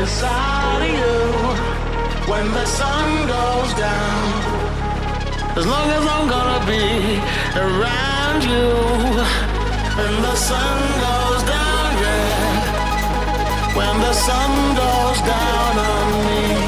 inside of you when the sun goes down. As long as I'm gonna be around you when the sun goes down, yeah. When the sun goes down on me.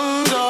songs.